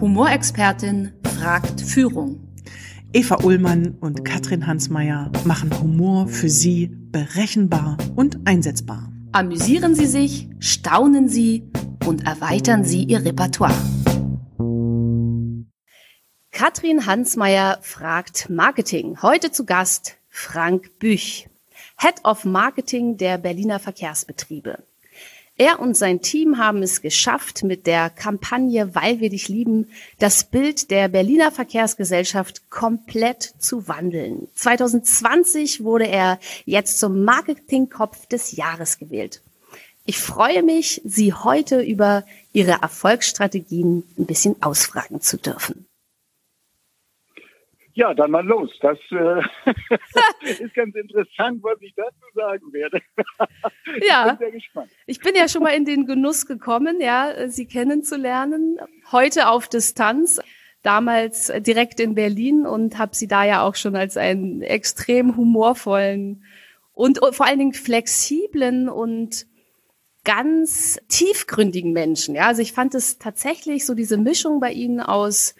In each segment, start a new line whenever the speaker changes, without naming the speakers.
Humorexpertin fragt Führung.
Eva Ullmann und Katrin Hansmeier machen Humor für Sie berechenbar und einsetzbar.
Amüsieren Sie sich, staunen Sie und erweitern Sie Ihr Repertoire. Katrin Hansmeier fragt Marketing. Heute zu Gast Frank Büch, Head of Marketing der Berliner Verkehrsbetriebe. Er und sein Team haben es geschafft, mit der Kampagne Weil wir dich lieben, das Bild der Berliner Verkehrsgesellschaft komplett zu wandeln. 2020 wurde er jetzt zum Marketingkopf des Jahres gewählt. Ich freue mich, Sie heute über Ihre Erfolgsstrategien ein bisschen ausfragen zu dürfen.
Ja, dann mal los. Das äh, ist ganz interessant, was ich dazu sagen werde.
ja, ich bin sehr gespannt. Ich bin ja schon mal in den Genuss gekommen, ja, Sie kennenzulernen. Heute auf Distanz. Damals direkt in Berlin und habe Sie da ja auch schon als einen extrem humorvollen und vor allen Dingen flexiblen und ganz tiefgründigen Menschen. Ja, also ich fand es tatsächlich so diese Mischung bei Ihnen aus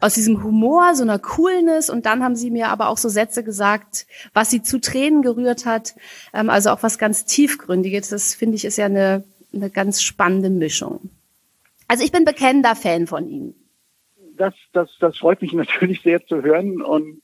aus diesem Humor, so einer Coolness und dann haben sie mir aber auch so Sätze gesagt, was sie zu Tränen gerührt hat, ähm, also auch was ganz tiefgründiges. Das finde ich ist ja eine, eine ganz spannende Mischung. Also ich bin bekennender Fan von Ihnen.
Das, das, das freut mich natürlich sehr zu hören und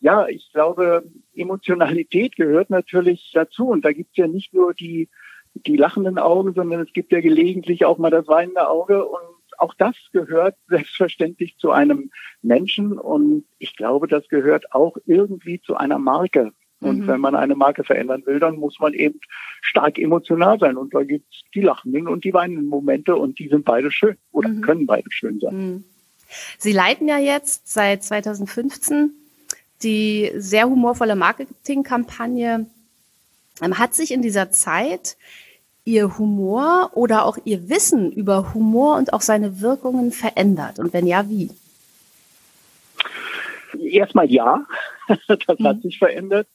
ja, ich glaube, Emotionalität gehört natürlich dazu und da gibt's ja nicht nur die die lachenden Augen, sondern es gibt ja gelegentlich auch mal das weinende Auge und auch das gehört selbstverständlich zu einem Menschen und ich glaube, das gehört auch irgendwie zu einer Marke. Und mhm. wenn man eine Marke verändern will, dann muss man eben stark emotional sein. Und da gibt's die lachenden und die weinenden Momente und die sind beide schön oder mhm. können beide schön sein. Mhm.
Sie leiten ja jetzt seit 2015 die sehr humorvolle Marketingkampagne. Ähm, hat sich in dieser Zeit Ihr Humor oder auch Ihr Wissen über Humor und auch seine Wirkungen verändert? Und wenn ja, wie?
Erstmal ja, das mhm. hat sich verändert,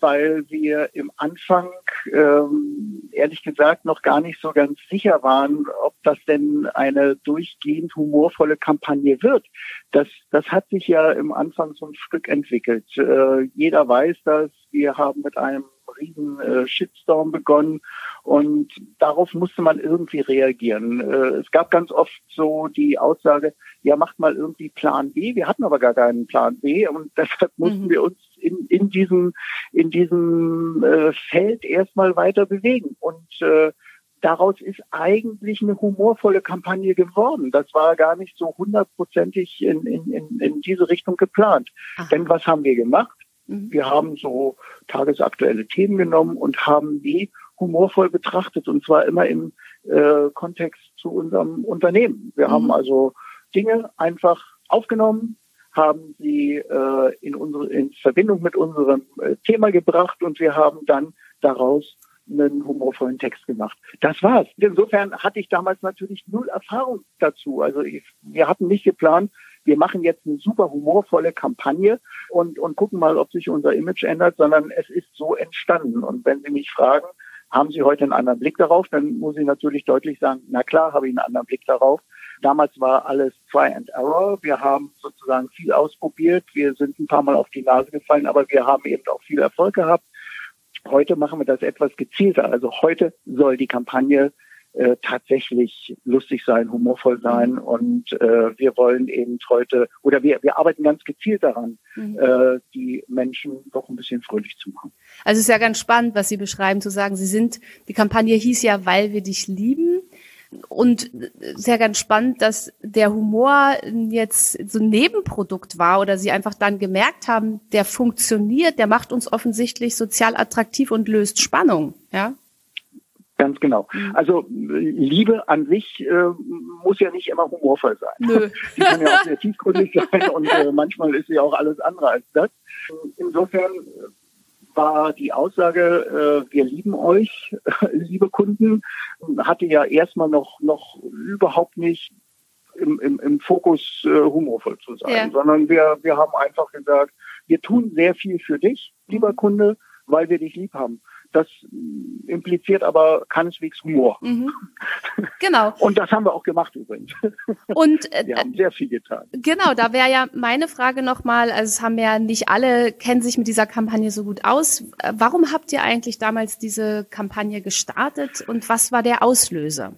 weil wir im Anfang ähm, ehrlich gesagt noch gar nicht so ganz sicher waren, ob das denn eine durchgehend humorvolle Kampagne wird. Das, das hat sich ja im Anfang so ein Stück entwickelt. Äh, jeder weiß das. Wir haben mit einem riesen äh, Shitstorm begonnen und darauf musste man irgendwie reagieren. Äh, es gab ganz oft so die Aussage, ja, macht mal irgendwie Plan B. Wir hatten aber gar keinen Plan B und deshalb mussten mhm. wir uns in, in diesem, in diesem äh, Feld erstmal weiter bewegen. Und äh, daraus ist eigentlich eine humorvolle Kampagne geworden. Das war gar nicht so hundertprozentig in, in, in, in diese Richtung geplant. Aha. Denn was haben wir gemacht? Mhm. Wir haben so tagesaktuelle Themen genommen und haben die humorvoll betrachtet und zwar immer im äh, Kontext zu unserem Unternehmen. Wir mhm. haben also Dinge einfach aufgenommen, haben sie äh, in unsere in Verbindung mit unserem äh, Thema gebracht und wir haben dann daraus einen humorvollen Text gemacht. Das war's. Insofern hatte ich damals natürlich null Erfahrung dazu. Also ich, wir hatten nicht geplant, wir machen jetzt eine super humorvolle Kampagne und, und gucken mal, ob sich unser Image ändert, sondern es ist so entstanden. Und wenn Sie mich fragen, haben Sie heute einen anderen Blick darauf, dann muss ich natürlich deutlich sagen, na klar habe ich einen anderen Blick darauf. Damals war alles Try and Error. Wir haben sozusagen viel ausprobiert. Wir sind ein paar Mal auf die Nase gefallen, aber wir haben eben auch viel Erfolg gehabt. Heute machen wir das etwas gezielter. Also heute soll die Kampagne äh, tatsächlich lustig sein, humorvoll sein und äh, wir wollen eben heute oder wir, wir arbeiten ganz gezielt daran, mhm. äh, die Menschen doch ein bisschen fröhlich zu machen.
Also es ist ja ganz spannend, was Sie beschreiben, zu sagen, Sie sind, die Kampagne hieß ja, weil wir dich lieben. Und sehr ganz spannend, dass der Humor jetzt so ein Nebenprodukt war oder sie einfach dann gemerkt haben, der funktioniert, der macht uns offensichtlich sozial attraktiv und löst Spannung, ja?
Ganz genau. Mhm. Also Liebe an sich äh, muss ja nicht immer humorvoll sein. Nö. Die kann ja auch sehr tiefgründig sein und äh, manchmal ist sie auch alles andere als das. Insofern war die Aussage, äh, wir lieben euch, liebe Kunden, hatte ja erstmal noch, noch überhaupt nicht im, im, im Fokus äh, humorvoll zu sein, ja. sondern wir, wir haben einfach gesagt, wir tun sehr viel für dich, lieber Kunde, weil wir dich lieb haben. Das impliziert aber keineswegs Humor. Mhm.
Genau.
Und das haben wir auch gemacht übrigens.
Und äh,
wir haben sehr viel getan.
Genau, da wäre ja meine Frage nochmal, also es haben ja nicht alle, kennen sich mit dieser Kampagne so gut aus. Warum habt ihr eigentlich damals diese Kampagne gestartet und was war der Auslöser?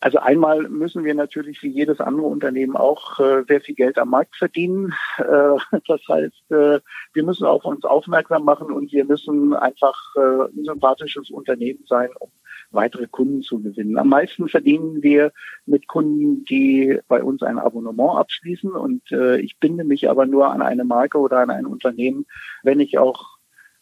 Also einmal müssen wir natürlich wie jedes andere Unternehmen auch äh, sehr viel Geld am Markt verdienen. Äh, das heißt, äh, wir müssen auf uns aufmerksam machen und wir müssen einfach äh, ein sympathisches Unternehmen sein, um weitere Kunden zu gewinnen. Am meisten verdienen wir mit Kunden, die bei uns ein Abonnement abschließen. Und äh, ich binde mich aber nur an eine Marke oder an ein Unternehmen, wenn ich auch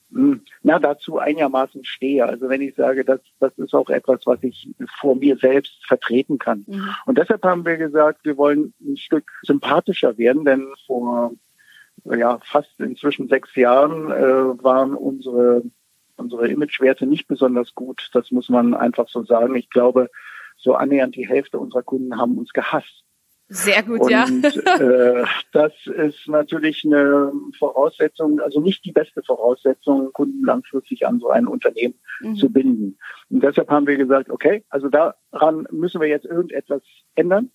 na, dazu einigermaßen stehe. Also wenn ich sage, das, das ist auch etwas, was ich vor mir selbst vertreten kann. Mhm. Und deshalb haben wir gesagt, wir wollen ein Stück sympathischer werden, denn vor ja, fast inzwischen sechs Jahren äh, waren unsere, unsere Imagewerte nicht besonders gut. Das muss man einfach so sagen. Ich glaube, so annähernd die Hälfte unserer Kunden haben uns gehasst.
Sehr gut,
und,
ja.
äh, das ist natürlich eine Voraussetzung, also nicht die beste Voraussetzung, Kunden langfristig an so ein Unternehmen mhm. zu binden. Und deshalb haben wir gesagt, okay, also daran müssen wir jetzt irgendetwas ändern.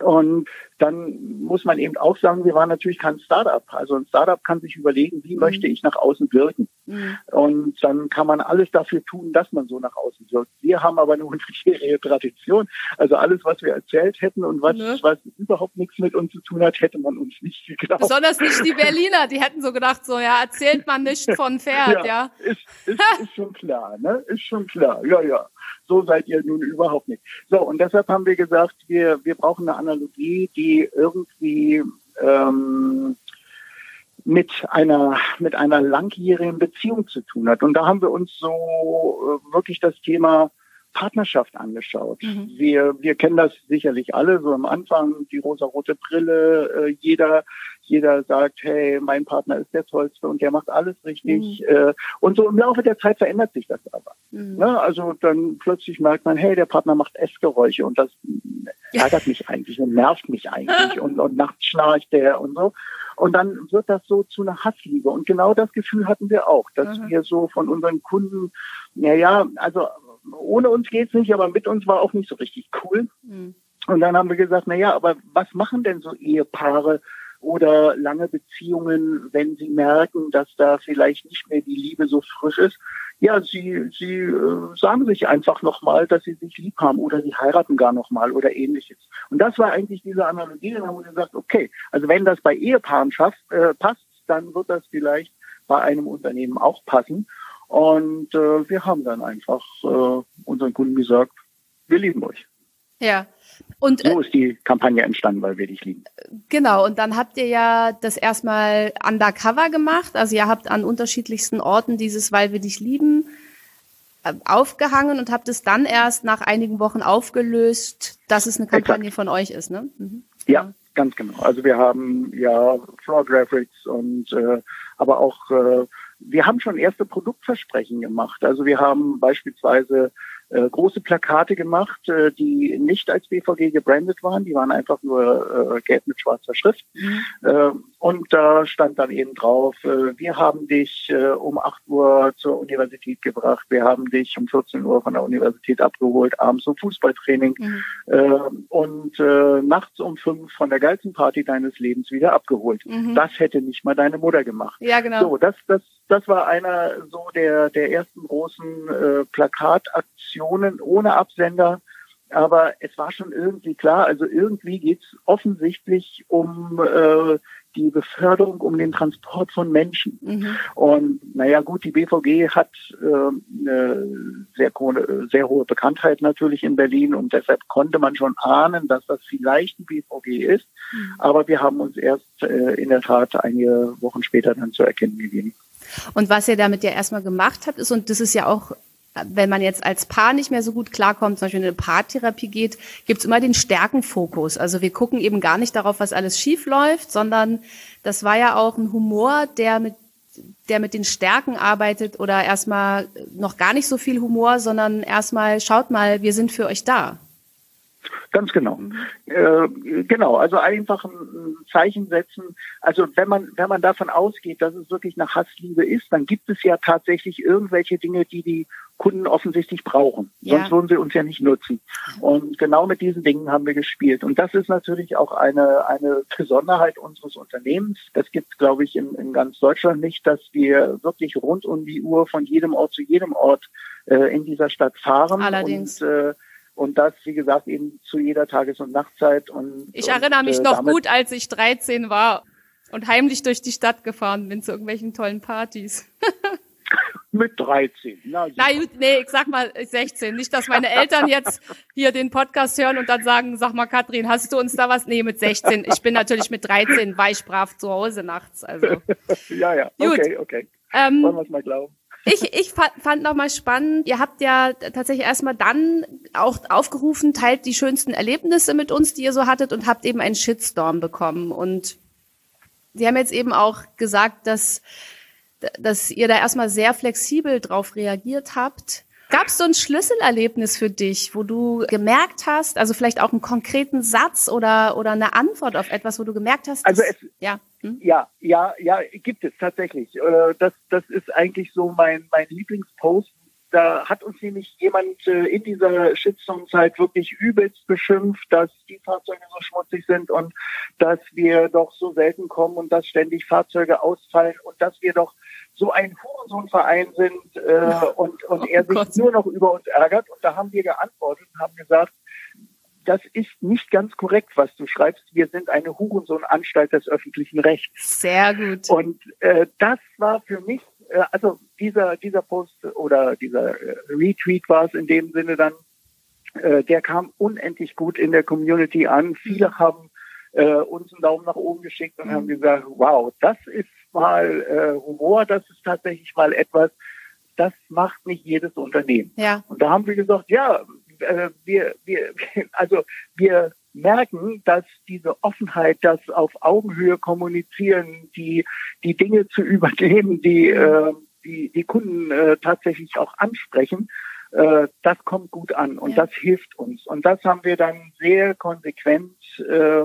Und dann muss man eben auch sagen, wir waren natürlich kein Startup. Also ein Startup kann sich überlegen, wie mhm. möchte ich nach außen wirken. Mhm. Und dann kann man alles dafür tun, dass man so nach außen wirkt. Wir haben aber eine hundertjährige Tradition. Also alles, was wir erzählt hätten und was, ne? was überhaupt nichts mit uns zu tun hat, hätte man uns nicht geglaubt.
Besonders nicht die Berliner, die hätten so gedacht, so ja, erzählt man nicht von Pferd, ja. ja.
Ist, ist, ist schon klar, ne? Ist schon klar, ja, ja so seid ihr nun überhaupt nicht. So, und deshalb haben wir gesagt, wir, wir brauchen eine Analogie, die irgendwie ähm, mit einer mit einer langjährigen Beziehung zu tun hat. Und da haben wir uns so äh, wirklich das Thema Partnerschaft angeschaut. Mhm. Wir, wir kennen das sicherlich alle, so am Anfang die rosa-rote Brille, äh, jeder, jeder sagt, hey, mein Partner ist der Tollste und der macht alles richtig. Mhm. Äh, und so im Laufe der Zeit verändert sich das aber. Mhm. Ne? Also dann plötzlich merkt man, hey, der Partner macht Essgeräusche und das ärgert mich eigentlich und nervt mich eigentlich und, und nachts schnarcht der und so. Und dann wird das so zu einer Hassliebe. Und genau das Gefühl hatten wir auch, dass mhm. wir so von unseren Kunden, ja, ja, also ohne uns geht's nicht, aber mit uns war auch nicht so richtig cool. Mhm. Und dann haben wir gesagt, na ja, aber was machen denn so Ehepaare oder lange Beziehungen, wenn sie merken, dass da vielleicht nicht mehr die Liebe so frisch ist? Ja, sie, sie äh, sagen sich einfach nochmal, dass sie sich lieb haben oder sie heiraten gar nochmal oder ähnliches. Und das war eigentlich diese Analogie. Dann haben wir gesagt, okay, also wenn das bei Ehepaaren schafft, äh, passt, dann wird das vielleicht bei einem Unternehmen auch passen. Und äh, wir haben dann einfach äh, unseren Kunden gesagt, wir lieben euch.
Ja.
Und, so äh, ist die Kampagne entstanden, weil wir dich lieben.
Genau, und dann habt ihr ja das erstmal undercover gemacht. Also ihr habt an unterschiedlichsten Orten dieses Weil wir dich lieben äh, aufgehangen und habt es dann erst nach einigen Wochen aufgelöst, dass es eine Kampagne Exakt. von euch ist, ne?
Mhm. Ja, ganz genau. Also wir haben ja Floor Graphics und äh, aber auch äh, wir haben schon erste Produktversprechen gemacht. Also wir haben beispielsweise äh, große Plakate gemacht, äh, die nicht als BVG gebrandet waren. Die waren einfach nur äh, gelb mit schwarzer Schrift. Mhm. Äh, und da stand dann eben drauf, äh, wir haben dich äh, um 8 Uhr zur Universität gebracht, wir haben dich um 14 Uhr von der Universität abgeholt, abends zum Fußballtraining mhm. äh, und äh, nachts um 5 von der geilsten Party deines Lebens wieder abgeholt. Mhm. Das hätte nicht mal deine Mutter gemacht.
Ja, genau.
So, das, das, das war einer so der, der ersten großen äh, Plakataktionen ohne Absender. Aber es war schon irgendwie klar, also irgendwie geht's offensichtlich um äh, die Beförderung, um den Transport von Menschen. Mhm. Und naja gut, die BVG hat äh, eine sehr, sehr hohe Bekanntheit natürlich in Berlin und deshalb konnte man schon ahnen, dass das vielleicht die BVG ist. Mhm. Aber wir haben uns erst äh, in der Tat einige Wochen später dann zu erkennen gegeben.
Und was ihr damit ja erstmal gemacht habt, ist, und das ist ja auch wenn man jetzt als Paar nicht mehr so gut klarkommt, zum Beispiel in eine Paartherapie geht, gibt's immer den Stärkenfokus. Also wir gucken eben gar nicht darauf, was alles schief läuft, sondern das war ja auch ein Humor, der mit der mit den Stärken arbeitet oder erstmal noch gar nicht so viel Humor, sondern erstmal schaut mal, wir sind für euch da.
Ganz genau. Mhm. Äh, genau, also einfach ein Zeichen setzen. Also wenn man, wenn man davon ausgeht, dass es wirklich nach Hassliebe ist, dann gibt es ja tatsächlich irgendwelche Dinge, die die Kunden offensichtlich brauchen. Ja. Sonst würden sie uns ja nicht nutzen. Und genau mit diesen Dingen haben wir gespielt. Und das ist natürlich auch eine, eine Besonderheit unseres Unternehmens. Das gibt es, glaube ich, in, in ganz Deutschland nicht, dass wir wirklich rund um die Uhr von jedem Ort zu jedem Ort äh, in dieser Stadt fahren.
Allerdings.
Und, äh, und das, wie gesagt, eben zu jeder Tages- und Nachtzeit. Und,
ich erinnere mich
und,
äh, noch gut, als ich 13 war und heimlich durch die Stadt gefahren bin zu irgendwelchen tollen Partys.
Mit 13.
Na, Na gut, nee, ich sag mal 16. Nicht, dass meine Eltern jetzt hier den Podcast hören und dann sagen, sag mal, Katrin, hast du uns da was? Nee, mit 16. Ich bin natürlich mit 13 weichbrav zu Hause nachts. Also.
ja, ja. Gut. Okay, okay. Ähm, Wollen wir es mal glauben
ich, ich fand nochmal spannend, ihr habt ja tatsächlich erstmal dann auch aufgerufen, teilt die schönsten Erlebnisse mit uns, die ihr so hattet und habt eben einen Shitstorm bekommen. Und Sie haben jetzt eben auch gesagt, dass, dass ihr da erstmal sehr flexibel drauf reagiert habt. Gab es so ein Schlüsselerlebnis für dich, wo du gemerkt hast, also vielleicht auch einen konkreten Satz oder, oder eine Antwort auf etwas, wo du gemerkt hast,
also es, ja. Hm? Ja, ja, ja, gibt es tatsächlich. Äh, das, das ist eigentlich so mein, mein Lieblingspost. Da hat uns nämlich jemand äh, in dieser Shitstorm-Zeit wirklich übelst beschimpft, dass die Fahrzeuge so schmutzig sind und dass wir doch so selten kommen und dass ständig Fahrzeuge ausfallen und dass wir doch so ein Hurensohnverein sind äh, und, und oh er sich Gott. nur noch über uns ärgert. Und da haben wir geantwortet und haben gesagt, das ist nicht ganz korrekt, was du schreibst. Wir sind eine Hurensohn-Anstalt des öffentlichen Rechts.
Sehr gut.
Und äh, das war für mich, äh, also dieser, dieser Post oder dieser äh, Retweet war es in dem Sinne dann, äh, der kam unendlich gut in der Community an. Viele mhm. haben äh, uns einen Daumen nach oben geschickt und mhm. haben gesagt, wow, das ist mal äh, Humor, das ist tatsächlich mal etwas, das macht nicht jedes Unternehmen.
Ja.
Und da haben wir gesagt, ja, äh, wir, wir, also wir merken, dass diese Offenheit, das auf Augenhöhe kommunizieren, die, die Dinge zu übernehmen, die, äh, die, die Kunden äh, tatsächlich auch ansprechen, äh, das kommt gut an und ja. das hilft uns. Und das haben wir dann sehr konsequent äh,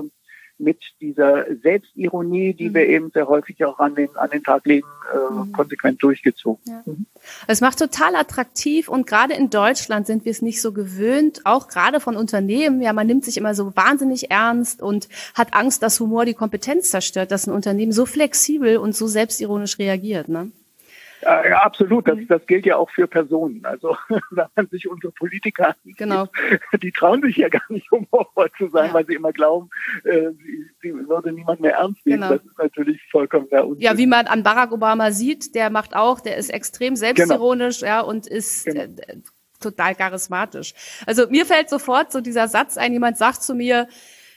mit dieser Selbstironie, die mhm. wir eben sehr häufig auch an den, an den Tag legen, äh, mhm. konsequent durchgezogen. Ja. Mhm.
Es macht total attraktiv und gerade in Deutschland sind wir es nicht so gewöhnt, auch gerade von Unternehmen. Ja, man nimmt sich immer so wahnsinnig ernst und hat Angst, dass Humor die Kompetenz zerstört, dass ein Unternehmen so flexibel und so selbstironisch reagiert. Ne?
Ja, absolut. Das, mhm. das gilt ja auch für Personen. Also wenn man sich unsere Politiker ansieht,
genau.
die trauen sich ja gar nicht, humorvoll zu sein, ja. weil sie immer glauben, äh, sie, sie würde niemand mehr ernst nehmen. Genau. Das ist natürlich vollkommen der
Unsinn. Ja, wie man an Barack Obama sieht, der macht auch, der ist extrem selbstironisch, genau. ja, und ist genau. äh, total charismatisch. Also mir fällt sofort so dieser Satz ein, jemand sagt zu mir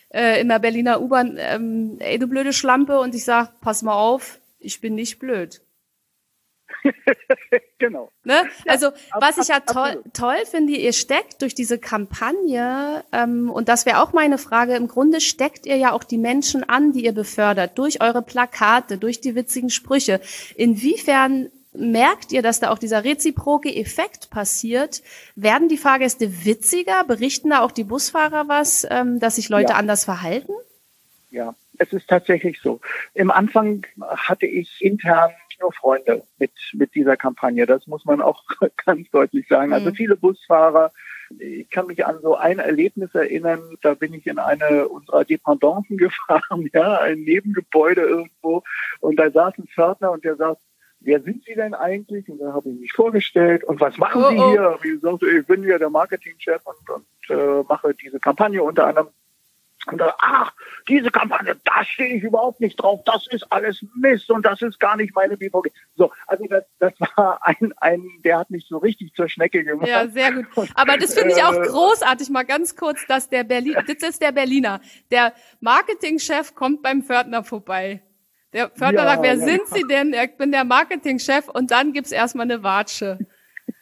äh, in der Berliner U-Bahn, ähm, ey du blöde Schlampe, und ich sag, pass mal auf, ich bin nicht blöd.
genau.
Ne? Also was ich ja toll, toll finde, ihr steckt durch diese Kampagne, ähm, und das wäre auch meine Frage, im Grunde steckt ihr ja auch die Menschen an, die ihr befördert, durch eure Plakate, durch die witzigen Sprüche. Inwiefern merkt ihr, dass da auch dieser reziproke Effekt passiert? Werden die Fahrgäste witziger? Berichten da auch die Busfahrer was, ähm, dass sich Leute ja. anders verhalten?
Ja, es ist tatsächlich so. Im Anfang hatte ich intern nur Freunde mit, mit dieser Kampagne. Das muss man auch ganz deutlich sagen. Also mhm. viele Busfahrer, ich kann mich an so ein Erlebnis erinnern, da bin ich in eine unserer Dependancen gefahren, ja, ein Nebengebäude irgendwo, und da saß ein Pförtner und der sagt, wer sind Sie denn eigentlich? Und dann habe ich mich vorgestellt und was machen oh, Sie oh. hier? Wie gesagt, ich bin ja der Marketingchef und, und äh, mache diese Kampagne unter anderem und da, ach, diese Kampagne, da stehe ich überhaupt nicht drauf, das ist alles Mist und das ist gar nicht meine BVG. So, also das, das war ein, ein, der hat mich so richtig zur Schnecke gemacht.
Ja, sehr gut. Aber das finde ich auch äh, großartig, mal ganz kurz, dass der Berlin, das ist der Berliner, der Marketingchef kommt beim Pförtner vorbei. Der Pförtner ja, sagt, wer ja. sind Sie denn? Ich bin der Marketingchef und dann gibt's erstmal eine Watsche.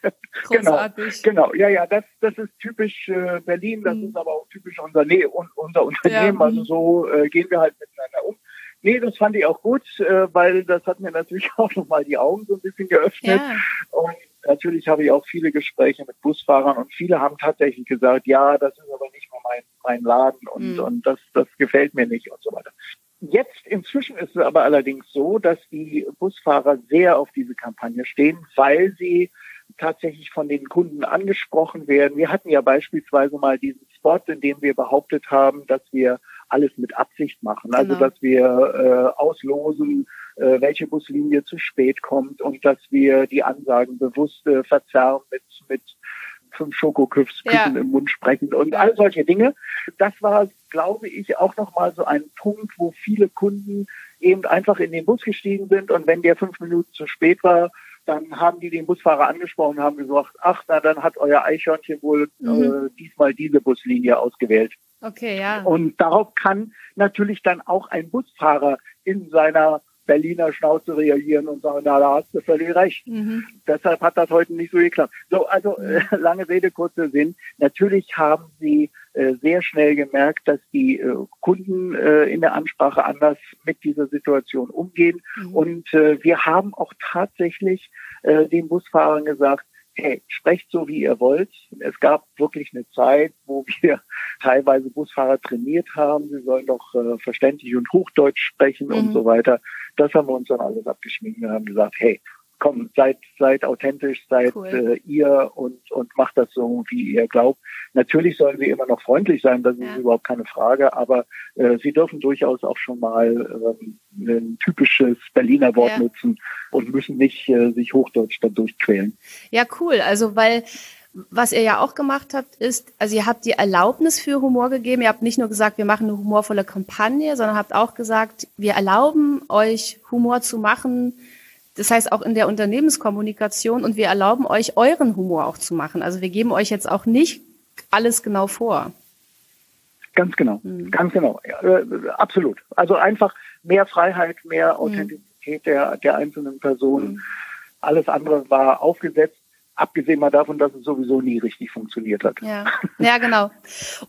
Genau, Großartig. Genau, genau, ja, ja, das, das ist typisch äh, Berlin, das mhm. ist aber auch typisch unser, nee, un, unser Unternehmen, ja, also mhm. so äh, gehen wir halt miteinander um. Nee, das fand ich auch gut, äh, weil das hat mir natürlich auch nochmal die Augen so ein bisschen geöffnet. Ja. Und natürlich habe ich auch viele Gespräche mit Busfahrern und viele haben tatsächlich gesagt, ja, das ist aber nicht mehr mein, mein Laden und, mhm. und das, das gefällt mir nicht und so weiter. Jetzt inzwischen ist es aber allerdings so, dass die Busfahrer sehr auf diese Kampagne stehen, weil sie tatsächlich von den Kunden angesprochen werden. Wir hatten ja beispielsweise mal diesen Spot, in dem wir behauptet haben, dass wir alles mit Absicht machen. Also genau. dass wir äh, auslosen, äh, welche Buslinie zu spät kommt und dass wir die Ansagen bewusst äh, verzerren mit, mit fünf Schokoküssen ja. im Mund sprechen und all solche Dinge. Das war, glaube ich, auch nochmal so ein Punkt, wo viele Kunden eben einfach in den Bus gestiegen sind und wenn der fünf Minuten zu spät war, dann haben die den Busfahrer angesprochen und haben gesagt, ach, na, dann hat euer Eichhörnchen wohl mhm. äh, diesmal diese Buslinie ausgewählt.
Okay, ja.
Und darauf kann natürlich dann auch ein Busfahrer in seiner Berliner Schnauze reagieren und sagen, na, da hast du völlig recht. Mhm. Deshalb hat das heute nicht so geklappt. So, also äh, lange Rede, kurzer Sinn. Natürlich haben sie äh, sehr schnell gemerkt, dass die äh, Kunden äh, in der Ansprache anders mit dieser Situation umgehen. Mhm. Und äh, wir haben auch tatsächlich äh, den Busfahrern gesagt, hey, sprecht so, wie ihr wollt. Es gab wirklich eine Zeit, wo wir teilweise Busfahrer trainiert haben. Sie sollen doch äh, verständlich und Hochdeutsch sprechen mhm. und so weiter. Das haben wir uns dann alles abgeschminkt und haben gesagt, hey, komm, seid, seid authentisch, seid cool. äh, ihr und, und macht das so, wie ihr glaubt. Natürlich sollen sie immer noch freundlich sein, das ja. ist überhaupt keine Frage, aber äh, sie dürfen durchaus auch schon mal ähm, ein typisches Berliner Wort ja. nutzen und müssen nicht äh, sich Hochdeutsch da durchquälen.
Ja, cool. Also weil was ihr ja auch gemacht habt, ist, also ihr habt die Erlaubnis für Humor gegeben. Ihr habt nicht nur gesagt, wir machen eine humorvolle Kampagne, sondern habt auch gesagt, wir erlauben euch Humor zu machen, das heißt auch in der Unternehmenskommunikation und wir erlauben euch euren Humor auch zu machen. Also wir geben euch jetzt auch nicht alles genau vor.
Ganz genau, hm. ganz genau, ja, äh, absolut. Also einfach mehr Freiheit, mehr hm. Authentizität hm. der, der einzelnen Person. Hm. Alles andere war aufgesetzt Abgesehen mal davon, dass es sowieso nie richtig funktioniert hat.
Ja, ja genau.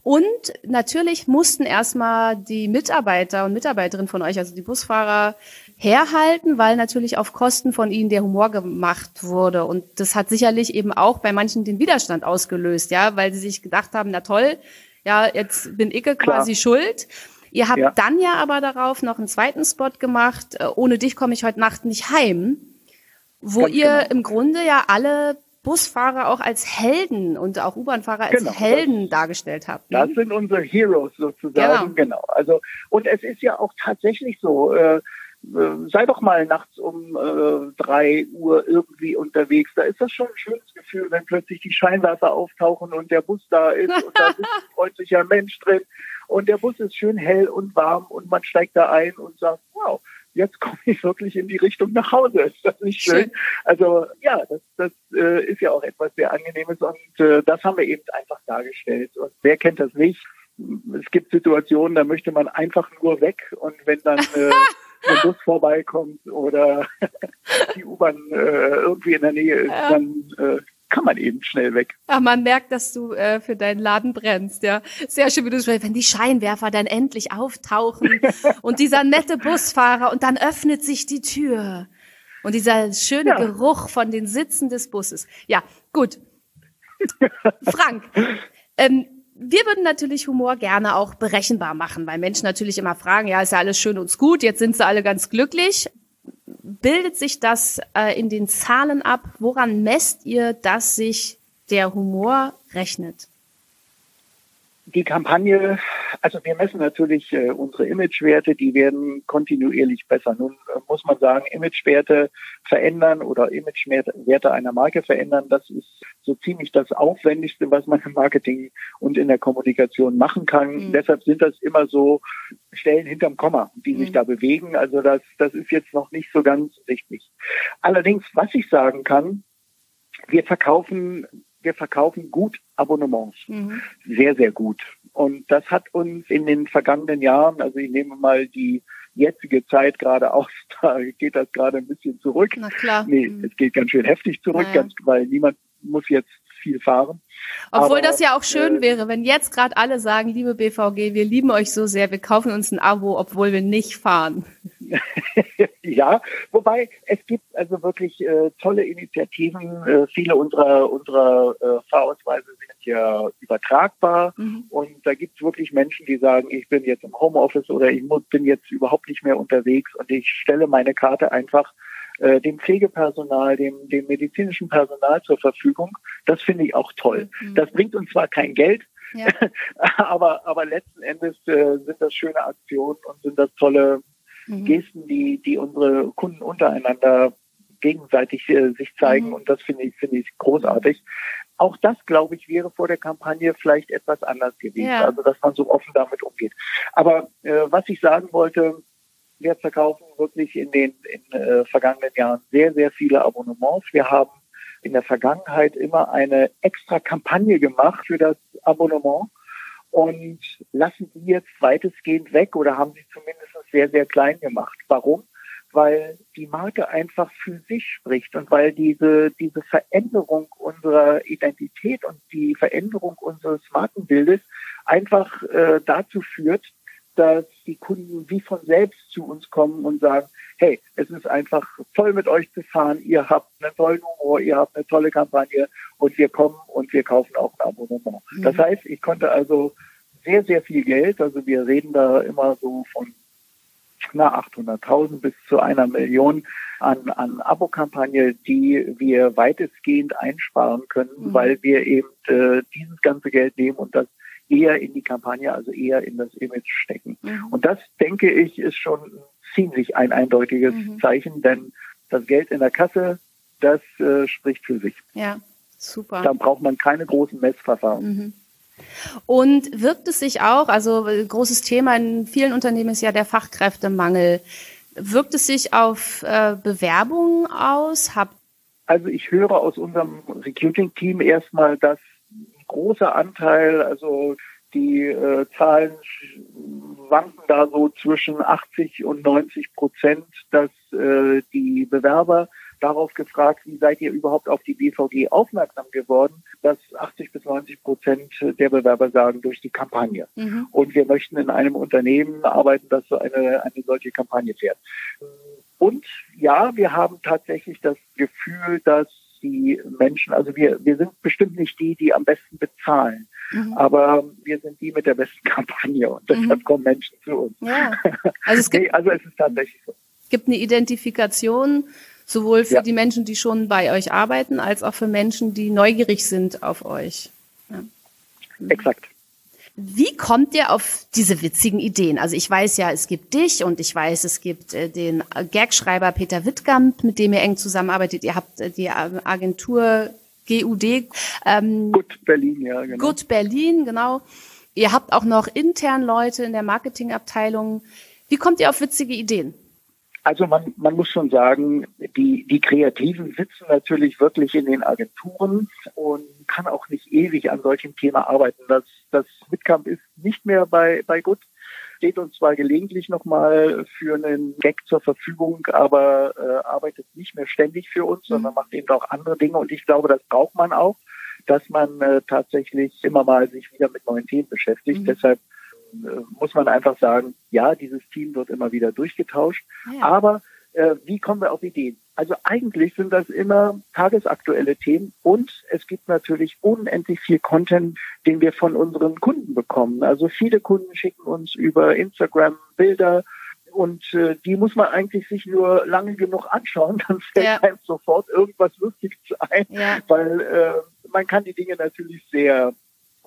Und natürlich mussten erstmal die Mitarbeiter und Mitarbeiterinnen von euch, also die Busfahrer, herhalten, weil natürlich auf Kosten von ihnen der Humor gemacht wurde. Und das hat sicherlich eben auch bei manchen den Widerstand ausgelöst, ja, weil sie sich gedacht haben, na toll, ja, jetzt bin ich quasi schuld. Ihr habt ja. dann ja aber darauf noch einen zweiten Spot gemacht, äh, ohne dich komme ich heute Nacht nicht heim, wo Ganz ihr genau. im Grunde ja alle Busfahrer auch als Helden und auch U-Bahn-Fahrer als genau, Helden das, dargestellt habt.
Ne? Das sind unsere Heroes sozusagen, genau. genau. Also und es ist ja auch tatsächlich so. Äh, äh, sei doch mal nachts um äh, drei Uhr irgendwie unterwegs. Da ist das schon ein schönes Gefühl, wenn plötzlich die Scheinwerfer auftauchen und der Bus da ist und da ist ein freundlicher Mensch drin und der Bus ist schön hell und warm und man steigt da ein und sagt, wow, jetzt komme ich wirklich in die Richtung nach Hause. Ist das nicht schön? schön. Also ja, das, das äh, ist ja auch etwas sehr Angenehmes und äh, das haben wir eben einfach dargestellt. Und wer kennt das nicht? Es gibt Situationen, da möchte man einfach nur weg und wenn dann äh, der Bus vorbeikommt oder die U-Bahn äh, irgendwie in der Nähe ist, ja. dann äh, kann man eben schnell weg.
Ach, man merkt, dass du äh, für deinen Laden brennst, ja. Sehr schön, wie du sprichst, wenn die Scheinwerfer dann endlich auftauchen und dieser nette Busfahrer und dann öffnet sich die Tür und dieser schöne ja. Geruch von den Sitzen des Busses. Ja, gut. Frank, ähm, wir würden natürlich Humor gerne auch berechenbar machen, weil Menschen natürlich immer fragen, ja, ist ja alles schön und gut, jetzt sind sie alle ganz glücklich bildet sich das äh, in den Zahlen ab? Woran messt ihr, dass sich der Humor rechnet?
Die Kampagne, also wir messen natürlich äh, unsere Imagewerte, die werden kontinuierlich besser. Nun äh, muss man sagen, Imagewerte verändern oder Imagewerte einer Marke verändern, das ist so ziemlich das Aufwendigste, was man im Marketing und in der Kommunikation machen kann. Mhm. Deshalb sind das immer so Stellen hinterm Komma, die mhm. sich da bewegen. Also das, das ist jetzt noch nicht so ganz sichtlich. Allerdings, was ich sagen kann, wir verkaufen wir verkaufen gut Abonnements. Mhm. Sehr, sehr gut. Und das hat uns in den vergangenen Jahren, also ich nehme mal die jetzige Zeit gerade aus, da geht das gerade ein bisschen zurück.
Na klar.
Nee, mhm. es geht ganz schön heftig zurück, naja. ganz, weil niemand muss jetzt viel fahren.
Obwohl Aber, das ja auch schön äh, wäre, wenn jetzt gerade alle sagen, liebe BVG, wir lieben euch so sehr, wir kaufen uns ein Abo, obwohl wir nicht fahren.
Ja, wobei es gibt also wirklich äh, tolle Initiativen. Äh, viele unserer unserer äh, Fahrausweise sind ja übertragbar mhm. und da gibt es wirklich Menschen, die sagen, ich bin jetzt im Homeoffice oder ich muss, bin jetzt überhaupt nicht mehr unterwegs und ich stelle meine Karte einfach äh, dem Pflegepersonal, dem, dem medizinischen Personal zur Verfügung. Das finde ich auch toll. Mhm. Das bringt uns zwar kein Geld, ja. aber, aber letzten Endes äh, sind das schöne Aktionen und sind das tolle mhm. Gesten, die, die unsere Kunden untereinander gegenseitig äh, sich zeigen. Mhm. Und das finde ich, finde ich großartig. Auch das, glaube ich, wäre vor der Kampagne vielleicht etwas anders gewesen. Ja. Also, dass man so offen damit umgeht. Aber äh, was ich sagen wollte, wir verkaufen wirklich in den in, äh, vergangenen Jahren sehr, sehr viele Abonnements. Wir haben in der Vergangenheit immer eine extra Kampagne gemacht für das Abonnement und lassen die jetzt weitestgehend weg oder haben sie zumindest sehr, sehr klein gemacht. Warum? Weil die Marke einfach für sich spricht und weil diese, diese Veränderung unserer Identität und die Veränderung unseres Markenbildes einfach äh, dazu führt, dass die Kunden wie von selbst zu uns kommen und sagen, hey, es ist einfach toll mit euch zu fahren, ihr habt einen tollen Humor, ihr habt eine tolle Kampagne und wir kommen und wir kaufen auch ein Abonnement. Mhm. Das heißt, ich konnte also sehr, sehr viel Geld, also wir reden da immer so von na, 800.000 bis zu einer Million an, an Abokampagne, die wir weitestgehend einsparen können, mhm. weil wir eben äh, dieses ganze Geld nehmen und das eher in die Kampagne, also eher in das Image stecken. Mhm. Und das, denke ich, ist schon ziemlich ein eindeutiges mhm. Zeichen, denn das Geld in der Kasse, das äh, spricht für sich.
Ja, super.
Da braucht man keine großen Messverfahren.
Mhm. Und wirkt es sich auch, also großes Thema in vielen Unternehmen ist ja der Fachkräftemangel. Wirkt es sich auf äh, Bewerbungen aus? Habt
also ich höre aus unserem Recruiting-Team erstmal, dass großer Anteil, also die äh, Zahlen wanken da so zwischen 80 und 90 Prozent, dass äh, die Bewerber darauf gefragt, wie seid ihr überhaupt auf die BVG aufmerksam geworden, dass 80 bis 90 Prozent der Bewerber sagen, durch die Kampagne. Mhm. Und wir möchten in einem Unternehmen arbeiten, das so eine, eine solche Kampagne fährt. Und ja, wir haben tatsächlich das Gefühl, dass die Menschen, also wir, wir sind bestimmt nicht die, die am besten bezahlen, mhm. aber wir sind die mit der besten Kampagne und deshalb mhm. kommen Menschen zu uns. Ja.
Also, es gibt, nee, also es ist tatsächlich so. Es gibt eine Identifikation sowohl für ja. die Menschen, die schon bei euch arbeiten, als auch für Menschen, die neugierig sind auf euch. Ja.
Exakt.
Wie kommt ihr auf diese witzigen Ideen? Also ich weiß ja, es gibt dich und ich weiß, es gibt äh, den Gagschreiber Peter Wittgamp, mit dem ihr eng zusammenarbeitet. Ihr habt äh, die Agentur GUD.
Ähm, Good Berlin, ja,
genau. Good Berlin, genau. Ihr habt auch noch intern Leute in der Marketingabteilung. Wie kommt ihr auf witzige Ideen?
Also man, man muss schon sagen, die, die Kreativen sitzen natürlich wirklich in den Agenturen und kann auch nicht ewig an solchem Thema arbeiten. Das, das Mitkamp ist nicht mehr bei, bei Gut, steht uns zwar gelegentlich nochmal für einen Gag zur Verfügung, aber äh, arbeitet nicht mehr ständig für uns, sondern macht eben auch andere Dinge. Und ich glaube, das braucht man auch, dass man äh, tatsächlich immer mal sich wieder mit neuen Themen beschäftigt. Mhm. Deshalb muss man einfach sagen, ja, dieses Team wird immer wieder durchgetauscht. Ja. Aber äh, wie kommen wir auf Ideen? Also eigentlich sind das immer tagesaktuelle Themen und es gibt natürlich unendlich viel Content, den wir von unseren Kunden bekommen. Also viele Kunden schicken uns über Instagram Bilder und äh, die muss man eigentlich sich nur lange genug anschauen, dann fällt ja. einem sofort irgendwas Lustiges ein, ja. weil äh, man kann die Dinge natürlich sehr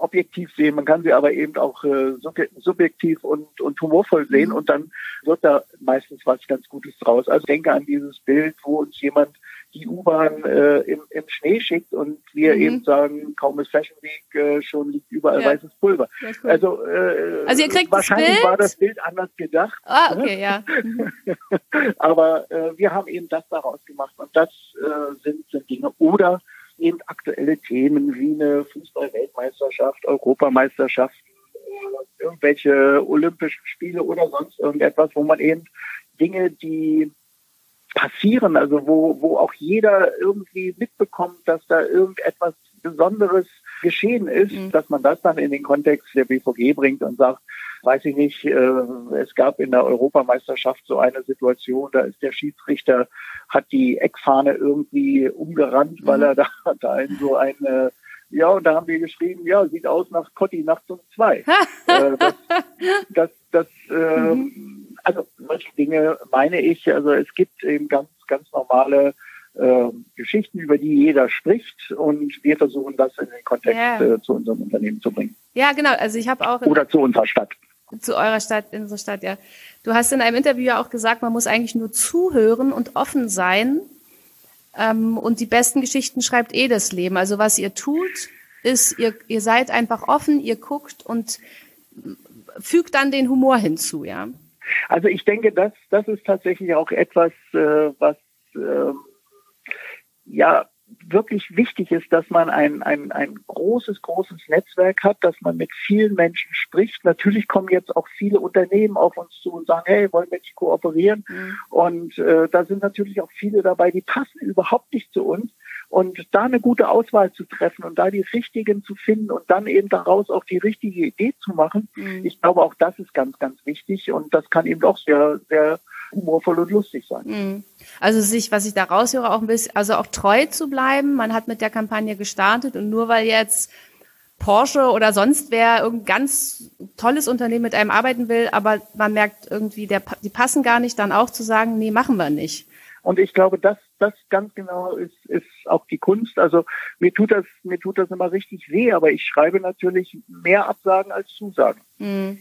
objektiv sehen, man kann sie aber eben auch äh, subjektiv und, und humorvoll sehen mhm. und dann wird da meistens was ganz Gutes draus. Also denke an dieses Bild, wo uns jemand die U-Bahn äh, im, im Schnee schickt und wir mhm. eben sagen, kaum ist Fashion Week, äh, schon liegt überall ja. weißes Pulver. Cool. Also, äh,
also ihr kriegt
wahrscheinlich
das Bild?
war das Bild anders gedacht.
Ah, okay, ja. Mhm.
aber äh, wir haben eben das daraus gemacht und das äh, sind, sind Dinge. Oder eben aktuelle Themen wie eine Fußball-Weltmeisterschaft, Europameisterschaft, irgendwelche Olympischen Spiele oder sonst irgendetwas, wo man eben Dinge, die passieren, also wo, wo auch jeder irgendwie mitbekommt, dass da irgendetwas Besonderes geschehen ist, mhm. dass man das dann in den Kontext der BVG bringt und sagt, weiß ich nicht, äh, es gab in der Europameisterschaft so eine Situation, da ist der Schiedsrichter, hat die Eckfahne irgendwie umgerannt, weil mhm. er da, da in so eine ja, und da haben wir geschrieben, ja, sieht aus nach Cotti nachts um zwei. äh, das, das, das äh, mhm. also solche Dinge meine ich, also es gibt eben ganz, ganz normale äh, Geschichten, über die jeder spricht und wir versuchen das in den Kontext ja. äh, zu unserem Unternehmen zu bringen.
Ja, genau. Also ich habe auch
oder zu unserer Stadt.
Zu eurer Stadt, in unserer Stadt, ja. Du hast in einem Interview ja auch gesagt, man muss eigentlich nur zuhören und offen sein. Ähm, und die besten Geschichten schreibt eh das Leben. Also was ihr tut, ist, ihr, ihr seid einfach offen, ihr guckt und fügt dann den Humor hinzu, ja.
Also ich denke, das, das ist tatsächlich auch etwas, äh, was äh, ja wirklich wichtig ist, dass man ein, ein, ein großes, großes Netzwerk hat, dass man mit vielen Menschen spricht. Natürlich kommen jetzt auch viele Unternehmen auf uns zu und sagen, hey, wollen wir nicht kooperieren? Mhm. Und äh, da sind natürlich auch viele dabei, die passen überhaupt nicht zu uns. Und da eine gute Auswahl zu treffen und da die richtigen zu finden und dann eben daraus auch die richtige Idee zu machen, mhm. ich glaube, auch das ist ganz, ganz wichtig und das kann eben doch sehr, sehr humorvoll und lustig sein. Mhm.
Also sich, was ich da raushöre, auch ein bisschen, also auch treu zu bleiben. Man hat mit der Kampagne gestartet und nur weil jetzt Porsche oder sonst wer irgendein ganz tolles Unternehmen mit einem arbeiten will, aber man merkt irgendwie, der, die passen gar nicht, dann auch zu sagen, nee, machen wir nicht.
Und ich glaube, das, das ganz genau ist, ist auch die Kunst. Also mir tut das, mir tut das immer richtig weh, aber ich schreibe natürlich mehr Absagen als Zusagen. Mhm.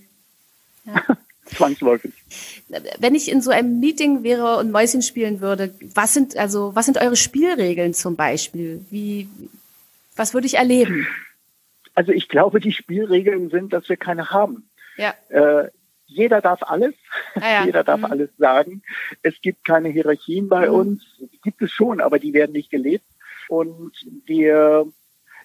Ja. Zwangsläufig.
Wenn ich in so einem Meeting wäre und Mäuschen spielen würde, was sind also was sind eure Spielregeln zum Beispiel? Wie was würde ich erleben?
Also ich glaube, die Spielregeln sind, dass wir keine haben. Ja. Äh, jeder darf alles, ah ja. jeder darf mhm. alles sagen. Es gibt keine Hierarchien bei mhm. uns. Die gibt es schon, aber die werden nicht gelebt. Und wir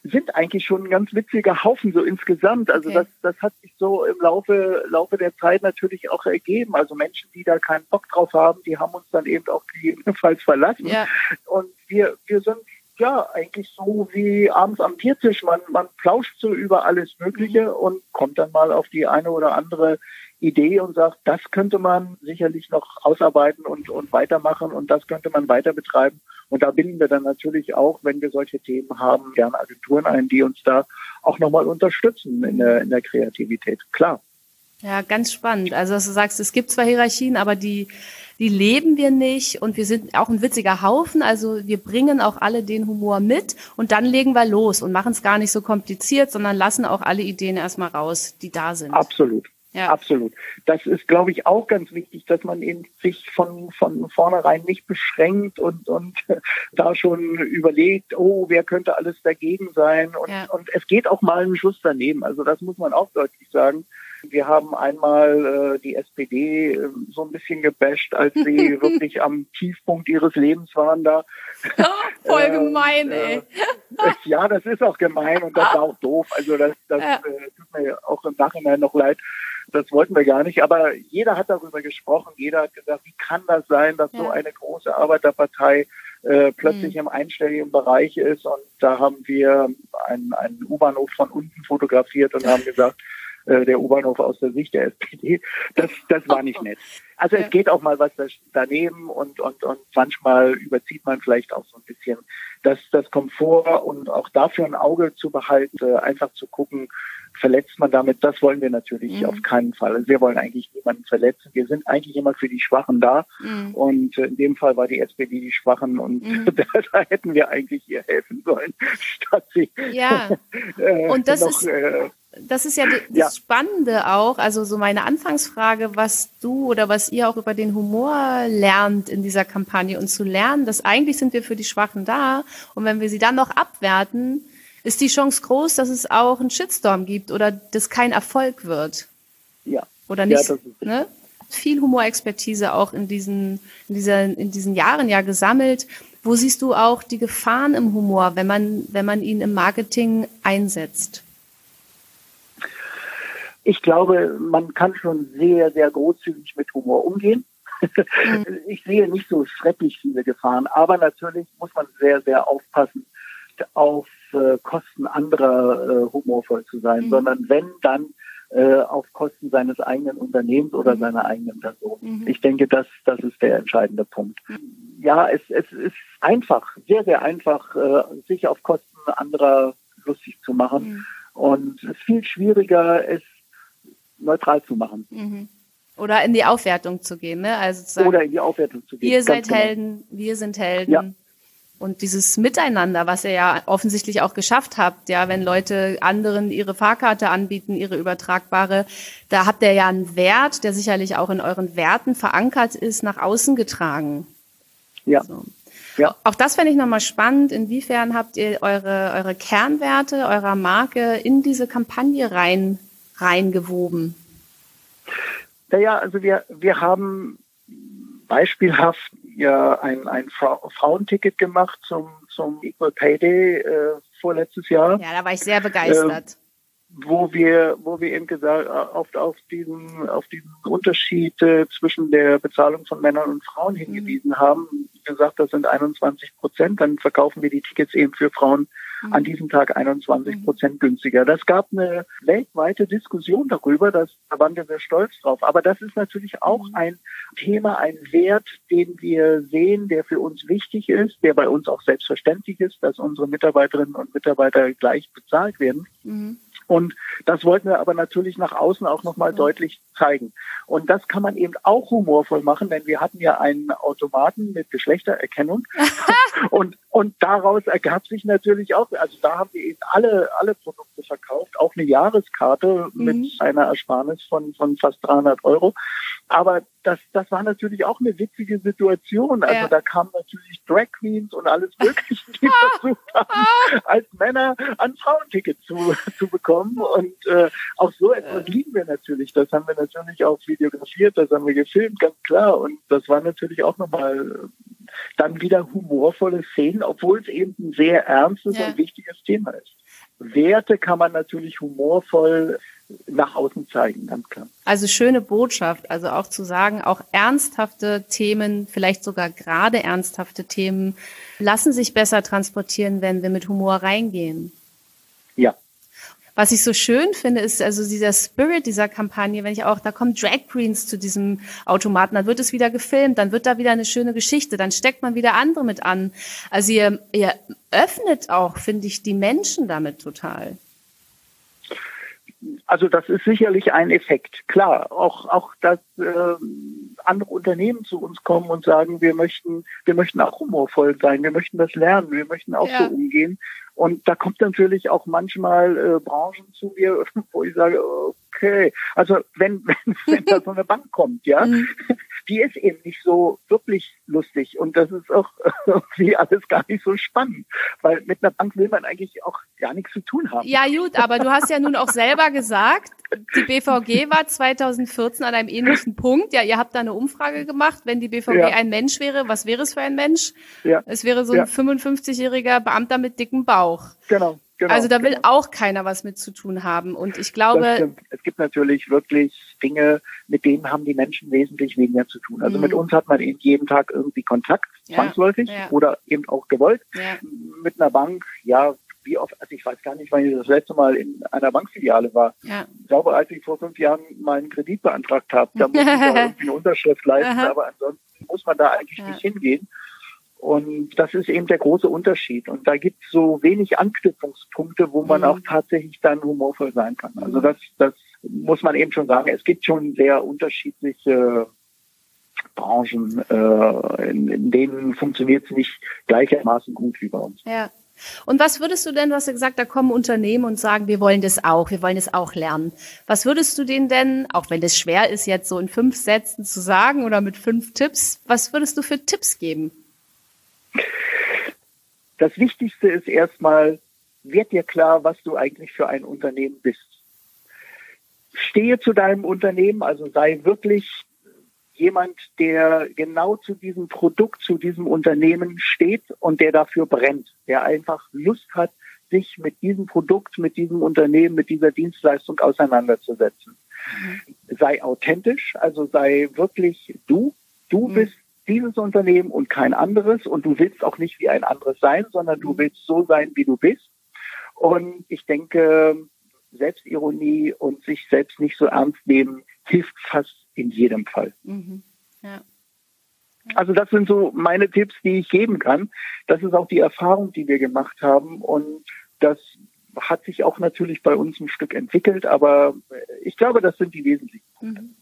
sind eigentlich schon ein ganz witziger Haufen so insgesamt. Also okay. das, das hat sich so im Laufe, Laufe der Zeit natürlich auch ergeben. Also Menschen, die da keinen Bock drauf haben, die haben uns dann eben auch gegebenenfalls verlassen. Ja. Und wir, wir sind ja, eigentlich so wie abends am Biertisch. Man, man plauscht so über alles Mögliche mhm. und kommt dann mal auf die eine oder andere Idee und sagt, das könnte man sicherlich noch ausarbeiten und, und weitermachen und das könnte man weiter betreiben. Und da binden wir dann natürlich auch, wenn wir solche Themen haben, gerne Agenturen ein, die uns da auch nochmal unterstützen in der, in der Kreativität. Klar.
Ja, ganz spannend. Also, dass du sagst, es gibt zwar Hierarchien, aber die, die leben wir nicht und wir sind auch ein witziger Haufen. Also wir bringen auch alle den Humor mit und dann legen wir los und machen es gar nicht so kompliziert, sondern lassen auch alle Ideen erstmal raus, die da sind.
Absolut. Ja. Absolut. Das ist, glaube ich, auch ganz wichtig, dass man eben sich von, von vornherein nicht beschränkt und, und da schon überlegt, oh, wer könnte alles dagegen sein? Und, ja. und es geht auch mal einen Schuss daneben. Also das muss man auch deutlich sagen. Wir haben einmal äh, die SPD äh, so ein bisschen gebasht, als sie wirklich am Tiefpunkt ihres Lebens waren da.
Oh, voll äh, gemein, ey.
Äh, ja, das ist auch gemein und das war auch doof. Also das, das ja. äh, tut mir auch im Nachhinein noch leid das wollten wir gar nicht. Aber jeder hat darüber gesprochen. Jeder hat gesagt, wie kann das sein, dass ja. so eine große Arbeiterpartei äh, plötzlich mhm. im einstelligen Bereich ist. Und da haben wir einen, einen U-Bahnhof von unten fotografiert und haben gesagt, äh, der U-Bahnhof aus der Sicht der SPD, das, das war nicht nett. Also es geht auch mal was daneben und, und, und manchmal überzieht man vielleicht auch so ein bisschen. Das, das kommt vor und auch dafür ein Auge zu behalten, äh, einfach zu gucken, verletzt man damit, das wollen wir natürlich mhm. auf keinen Fall. Also wir wollen eigentlich niemanden verletzen. Wir sind eigentlich immer für die Schwachen da. Mhm. Und äh, in dem Fall war die SPD die Schwachen und mhm. da, da, hätten wir eigentlich ihr helfen sollen, statt sie.
Ja. und das noch, ist. Äh, das ist ja das ja. Spannende auch, also so meine Anfangsfrage, was du oder was ihr auch über den Humor lernt in dieser Kampagne und zu lernen, dass eigentlich sind wir für die Schwachen da und wenn wir sie dann noch abwerten, ist die Chance groß, dass es auch einen Shitstorm gibt oder das kein Erfolg wird.
Ja.
Oder nicht? Ja, ne? Viel Humorexpertise auch in diesen, in, dieser, in diesen Jahren ja gesammelt. Wo siehst du auch die Gefahren im Humor, wenn man, wenn man ihn im Marketing einsetzt?
Ich glaube, man kann schon sehr, sehr großzügig mit Humor umgehen. Mhm. Ich sehe nicht so schrecklich viele Gefahren, aber natürlich muss man sehr, sehr aufpassen auf äh, Kosten anderer äh, humorvoll zu sein, mhm. sondern wenn dann äh, auf Kosten seines eigenen Unternehmens oder mhm. seiner eigenen Person. Mhm. Ich denke, das, das ist der entscheidende Punkt. Ja, es, es ist einfach, sehr, sehr einfach, sich auf Kosten anderer lustig zu machen. Mhm. Und es ist viel schwieriger, es neutral zu machen.
Mhm. Oder in die Aufwertung zu gehen, ne?
Also zu sagen, Oder in die Aufwertung zu gehen.
Ihr seid genau. Helden, wir sind Helden. Ja. Und dieses Miteinander, was ihr ja offensichtlich auch geschafft habt, ja, wenn Leute anderen ihre Fahrkarte anbieten, ihre übertragbare, da habt ihr ja einen Wert, der sicherlich auch in euren Werten verankert ist, nach außen getragen.
Ja. So.
Ja. Auch das fände ich nochmal spannend. Inwiefern habt ihr eure, eure Kernwerte eurer Marke in diese Kampagne rein, reingewoben?
Naja, also wir, wir haben beispielhaft ja ein, ein Frauenticket gemacht zum, zum Equal Pay Day äh, vorletztes Jahr.
Ja, da war ich sehr begeistert.
Äh, wo wir, wo wir eben gesagt, oft auf diesen, auf diesen Unterschied äh, zwischen der Bezahlung von Männern und Frauen hingewiesen mhm. haben, gesagt, das sind 21 Prozent, dann verkaufen wir die Tickets eben für Frauen mhm. An diesem Tag 21 mhm. Prozent günstiger. Das gab eine weltweite Diskussion darüber, das, da waren wir sehr stolz drauf. Aber das ist natürlich auch mhm. ein Thema, ein Wert, den wir sehen, der für uns wichtig ist, der bei uns auch selbstverständlich ist, dass unsere Mitarbeiterinnen und Mitarbeiter gleich bezahlt werden. Mhm. Und das wollten wir aber natürlich nach außen auch nochmal mhm. deutlich zeigen. Und das kann man eben auch humorvoll machen, denn wir hatten ja einen Automaten mit Geschlechtererkennung. und, und daraus ergab sich natürlich auch, also da haben wir eben alle, alle Produkte verkauft, auch eine Jahreskarte mhm. mit einer Ersparnis von, von fast 300 Euro. Aber das, das war natürlich auch eine witzige Situation. Also ja. da kamen natürlich Drag Queens und alles Mögliche, die versucht haben, als Männer ein Frauenticket zu, zu bekommen. Und äh, auch so etwas lieben wir natürlich. Das haben wir natürlich auch videografiert, das haben wir gefilmt, ganz klar. Und das war natürlich auch nochmal dann wieder humorvolle Szenen, obwohl es eben ein sehr ernstes ja. und wichtiges Thema ist. Werte kann man natürlich humorvoll nach außen zeigen, ganz klar.
Also schöne Botschaft, also auch zu sagen, auch ernsthafte Themen, vielleicht sogar gerade ernsthafte Themen, lassen sich besser transportieren, wenn wir mit Humor reingehen. Was ich so schön finde, ist also dieser Spirit dieser Kampagne, wenn ich auch, da kommen Drag Queens zu diesem Automaten, dann wird es wieder gefilmt, dann wird da wieder eine schöne Geschichte, dann steckt man wieder andere mit an. Also ihr, ihr öffnet auch, finde ich, die Menschen damit total
also das ist sicherlich ein Effekt. Klar, auch auch dass äh, andere Unternehmen zu uns kommen und sagen, wir möchten, wir möchten auch humorvoll sein, wir möchten das lernen, wir möchten auch ja. so umgehen. Und da kommt natürlich auch manchmal äh, Branchen zu mir, wo ich sage, okay, also wenn wenn, wenn da so eine Bank kommt, ja, mhm die ist eben nicht so wirklich lustig und das ist auch irgendwie alles gar nicht so spannend, weil mit einer Bank will man eigentlich auch gar nichts zu tun haben.
Ja gut, aber du hast ja nun auch selber gesagt, die BVG war 2014 an einem ähnlichen Punkt. Ja, ihr habt da eine Umfrage gemacht, wenn die BVG ja. ein Mensch wäre, was wäre es für ein Mensch? Ja. Es wäre so ein ja. 55-jähriger Beamter mit dickem Bauch.
Genau.
Genau, also da will genau. auch keiner was mit zu tun haben. Und ich glaube.
Es gibt natürlich wirklich Dinge, mit denen haben die Menschen wesentlich weniger zu tun. Also mhm. mit uns hat man eben jeden Tag irgendwie Kontakt, ja, zwangsläufig ja. oder eben auch gewollt. Ja. Mit einer Bank, ja, wie oft, also ich weiß gar nicht, wann ich das letzte Mal in einer Bankfiliale war. Ja. Ich glaube, als ich vor fünf Jahren mal einen Kredit beantragt habe, da muss ich da irgendwie eine Unterschrift leisten, aber ansonsten muss man da eigentlich nicht hingehen. Und das ist eben der große Unterschied. Und da gibt es so wenig Anknüpfungspunkte, wo man mhm. auch tatsächlich dann humorvoll sein kann. Also das, das muss man eben schon sagen. Es gibt schon sehr unterschiedliche Branchen, äh, in, in denen funktioniert es nicht gleichermaßen gut wie bei uns.
Ja. Und was würdest du denn, du hast ja gesagt, da kommen Unternehmen und sagen, wir wollen das auch, wir wollen das auch lernen. Was würdest du denen denn, auch wenn das schwer ist, jetzt so in fünf Sätzen zu sagen oder mit fünf Tipps, was würdest du für Tipps geben?
Das Wichtigste ist erstmal, wird dir klar, was du eigentlich für ein Unternehmen bist. Stehe zu deinem Unternehmen, also sei wirklich jemand, der genau zu diesem Produkt, zu diesem Unternehmen steht und der dafür brennt, der einfach Lust hat, sich mit diesem Produkt, mit diesem Unternehmen, mit dieser Dienstleistung auseinanderzusetzen. Mhm. Sei authentisch, also sei wirklich du. Du mhm. bist dieses Unternehmen und kein anderes und du willst auch nicht wie ein anderes sein, sondern du willst so sein, wie du bist. Und ich denke, Selbstironie und sich selbst nicht so ernst nehmen hilft fast in jedem Fall. Mhm. Ja. Also das sind so meine Tipps, die ich geben kann. Das ist auch die Erfahrung, die wir gemacht haben und das hat sich auch natürlich bei uns ein Stück entwickelt, aber ich glaube, das sind die wesentlichen Punkte. Mhm.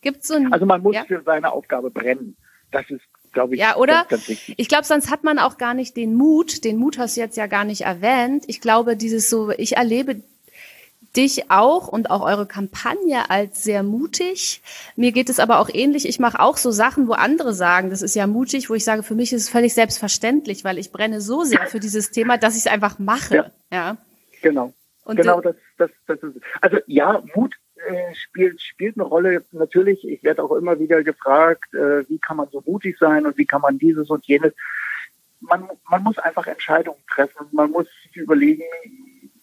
Gibt's so ein, also man muss ja? für seine Aufgabe brennen. Das ist glaube ich.
Ja, oder? Ganz, ganz ich glaube, sonst hat man auch gar nicht den Mut. Den Mut hast du jetzt ja gar nicht erwähnt. Ich glaube, dieses so, ich erlebe dich auch und auch eure Kampagne als sehr mutig. Mir geht es aber auch ähnlich. Ich mache auch so Sachen, wo andere sagen, das ist ja mutig, wo ich sage, für mich ist es völlig selbstverständlich, weil ich brenne so sehr für dieses Thema, dass ich es einfach mache. Ja. ja.
Genau. Und genau, das, das, das ist. Also ja, Mut äh, spielt, spielt eine Rolle. Natürlich, ich werde auch immer wieder gefragt, äh, wie kann man so mutig sein und wie kann man dieses und jenes. Man, man muss einfach Entscheidungen treffen. Man muss sich überlegen,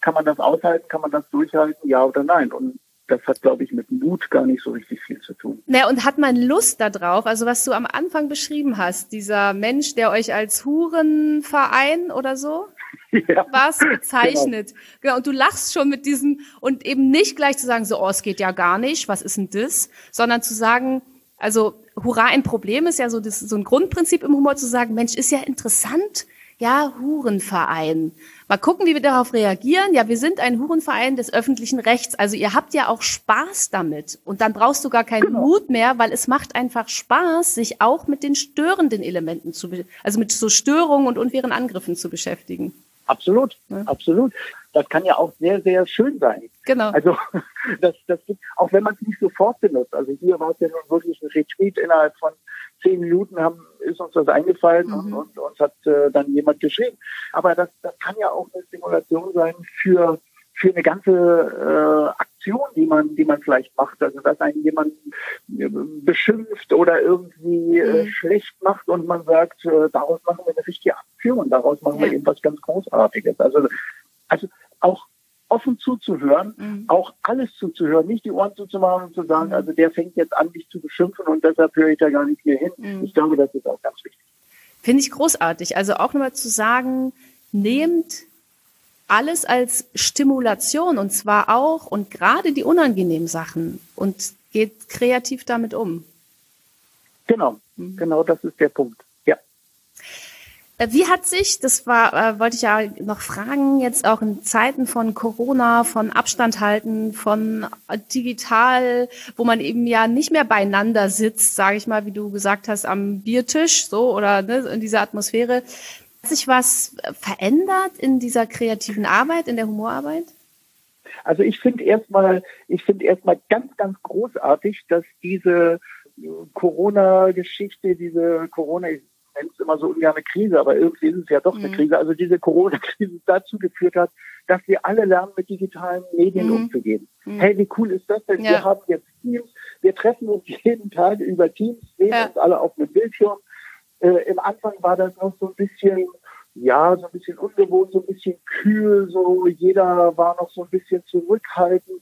kann man das aushalten, kann man das durchhalten, ja oder nein. Und das hat, glaube ich, mit Mut gar nicht so richtig viel zu tun.
Naja, und hat man Lust darauf? Also was du am Anfang beschrieben hast, dieser Mensch, der euch als Hurenverein oder so ja, was bezeichnet. Genau. genau. Und du lachst schon mit diesem und eben nicht gleich zu sagen, so, oh, es geht ja gar nicht, was ist denn das? Sondern zu sagen, also Hurra, ein Problem ist ja so, das, so ein Grundprinzip im Humor zu sagen, Mensch, ist ja interessant, ja, Hurenverein. Mal gucken, wie wir darauf reagieren. Ja, wir sind ein Hurenverein des öffentlichen Rechts. Also ihr habt ja auch Spaß damit. Und dann brauchst du gar keinen genau. Mut mehr, weil es macht einfach Spaß, sich auch mit den störenden Elementen zu, also mit so Störungen und unfairen Angriffen zu beschäftigen.
Absolut, ja. absolut. Das kann ja auch sehr, sehr schön sein.
Genau.
Also das, das gibt, auch wenn man es nicht sofort benutzt. Also hier war es ja nun wirklich ein Retweet innerhalb von zehn Minuten haben, ist uns das eingefallen mhm. und, und uns hat äh, dann jemand geschrieben. Aber das, das kann ja auch eine Stimulation sein für für eine ganze äh, Aktion, die man, die man vielleicht macht. Also dass einen jemand äh, beschimpft oder irgendwie äh, mhm. schlecht macht und man sagt, äh, daraus machen wir eine richtige Aktion, daraus machen ja. wir eben was ganz Großartiges. Also, also auch offen zuzuhören, mhm. auch alles zuzuhören, nicht die Ohren zuzumachen und zu sagen, mhm. also der fängt jetzt an, dich zu beschimpfen und deshalb höre ich da gar nicht mehr hin. Mhm. Ich glaube, das ist auch ganz wichtig.
Finde ich großartig. Also auch nochmal zu sagen, nehmt alles als Stimulation und zwar auch und gerade die unangenehmen Sachen und geht kreativ damit um.
Genau, mhm. genau das ist der Punkt.
Wie hat sich, das war, äh, wollte ich ja noch fragen, jetzt auch in Zeiten von Corona, von Abstand halten, von digital, wo man eben ja nicht mehr beieinander sitzt, sage ich mal, wie du gesagt hast, am Biertisch, so oder ne, in dieser Atmosphäre. Hat sich was verändert in dieser kreativen Arbeit, in der Humorarbeit?
Also ich finde erstmal, ich finde erstmal ganz, ganz großartig, dass diese Corona-Geschichte, diese Corona, nenne es immer so ungern eine Krise, aber irgendwie ist es ja doch eine mhm. Krise. Also diese Corona-Krise dazu geführt hat, dass wir alle lernen, mit digitalen Medien mhm. umzugehen. Mhm. Hey, wie cool ist das denn? Ja. Wir haben jetzt Teams, wir treffen uns jeden Tag über Teams, sehen ja. uns alle auf einem Bildschirm. Äh, Im Anfang war das noch so ein bisschen, ja, so ein bisschen ungewohnt, so ein bisschen kühl, so jeder war noch so ein bisschen zurückhaltend.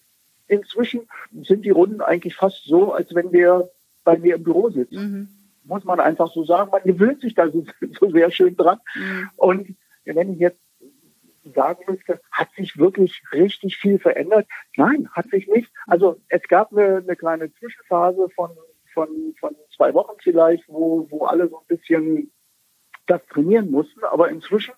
Inzwischen sind die Runden eigentlich fast so, als wenn wir bei mir im Büro sitzen. Mhm muss man einfach so sagen. Man gewöhnt sich da so, so sehr schön dran. Mhm. Und wenn ich jetzt sagen müsste, hat sich wirklich richtig viel verändert? Nein, hat sich nicht. Also es gab eine, eine kleine Zwischenphase von, von, von zwei Wochen vielleicht, wo, wo alle so ein bisschen das trainieren mussten. Aber inzwischen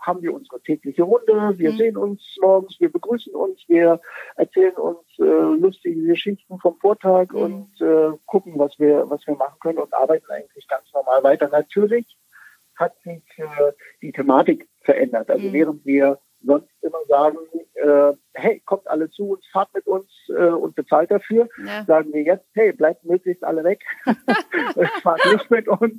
haben wir unsere tägliche Runde, wir mhm. sehen uns morgens, wir begrüßen uns, wir erzählen uns äh, lustige Geschichten vom Vortag mhm. und äh, gucken, was wir, was wir machen können und arbeiten eigentlich ganz normal weiter. Natürlich hat sich äh, die Thematik verändert. Also mhm. während wir sonst immer sagen, äh, hey, kommt alle zu uns, fahrt mit uns äh, und bezahlt dafür. Ja. Sagen wir jetzt, hey, bleibt möglichst alle weg, fahrt nicht mit uns,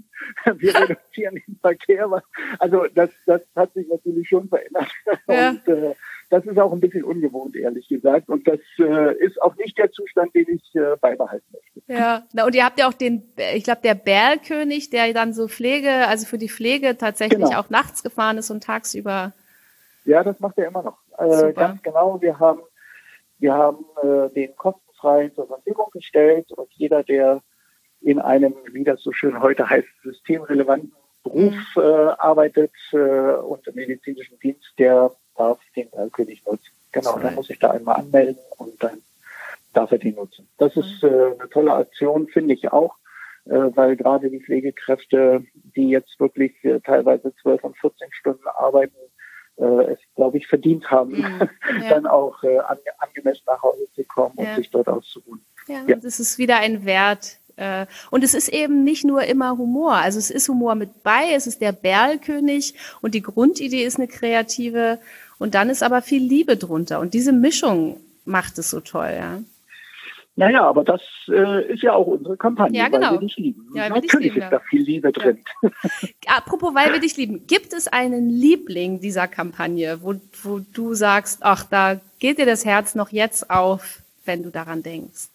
wir reduzieren den Verkehr. Also das, das hat sich natürlich schon verändert. Ja. Und äh, das ist auch ein bisschen ungewohnt, ehrlich gesagt. Und das äh, ist auch nicht der Zustand, den ich äh, beibehalten möchte.
Ja, Na, und ihr habt ja auch den, ich glaube, der Berlkönig, der dann so Pflege, also für die Pflege tatsächlich genau. auch nachts gefahren ist und tagsüber
ja, das macht er immer noch. Äh, ganz genau. Wir haben, wir haben äh, den kostenfrei zur Verfügung gestellt und jeder, der in einem, wie das so schön heute heißt, systemrelevanten Beruf mhm. äh, arbeitet äh, und im medizinischen Dienst, der darf den König nutzen. Genau, dann muss ich da einmal anmelden und dann darf er die nutzen. Das ist äh, eine tolle Aktion, finde ich auch, äh, weil gerade die Pflegekräfte, die jetzt wirklich teilweise 12 und 14 Stunden arbeiten, es, glaube ich, verdient haben, mhm. ja. dann auch äh, ange angemessen nach Hause zu kommen ja. und sich dort auszuruhen.
Ja, ja, das ist wieder ein Wert. Äh, und es ist eben nicht nur immer Humor. Also es ist Humor mit bei, es ist der Berlkönig und die Grundidee ist eine kreative und dann ist aber viel Liebe drunter. Und diese Mischung macht es so toll, ja.
Naja, aber das äh, ist ja auch unsere Kampagne, ja, genau. weil wir dich lieben. Ja, Natürlich lieben, ist da viel Liebe drin. Ja.
Apropos, weil wir dich lieben. Gibt es einen Liebling dieser Kampagne, wo, wo du sagst, ach, da geht dir das Herz noch jetzt auf, wenn du daran denkst?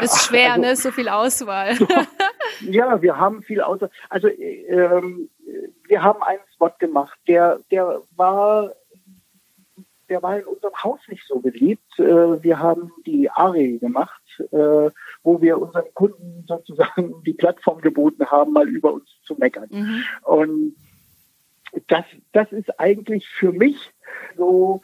Ist schwer, also, ne? so viel Auswahl.
ja, wir haben viel Auswahl. Also ähm, wir haben einen Spot gemacht, der, der war der war in unserem Haus nicht so beliebt. Äh, wir haben die ARI gemacht, äh, wo wir unseren Kunden sozusagen die Plattform geboten haben, mal über uns zu meckern. Mhm. Und das, das ist eigentlich für mich so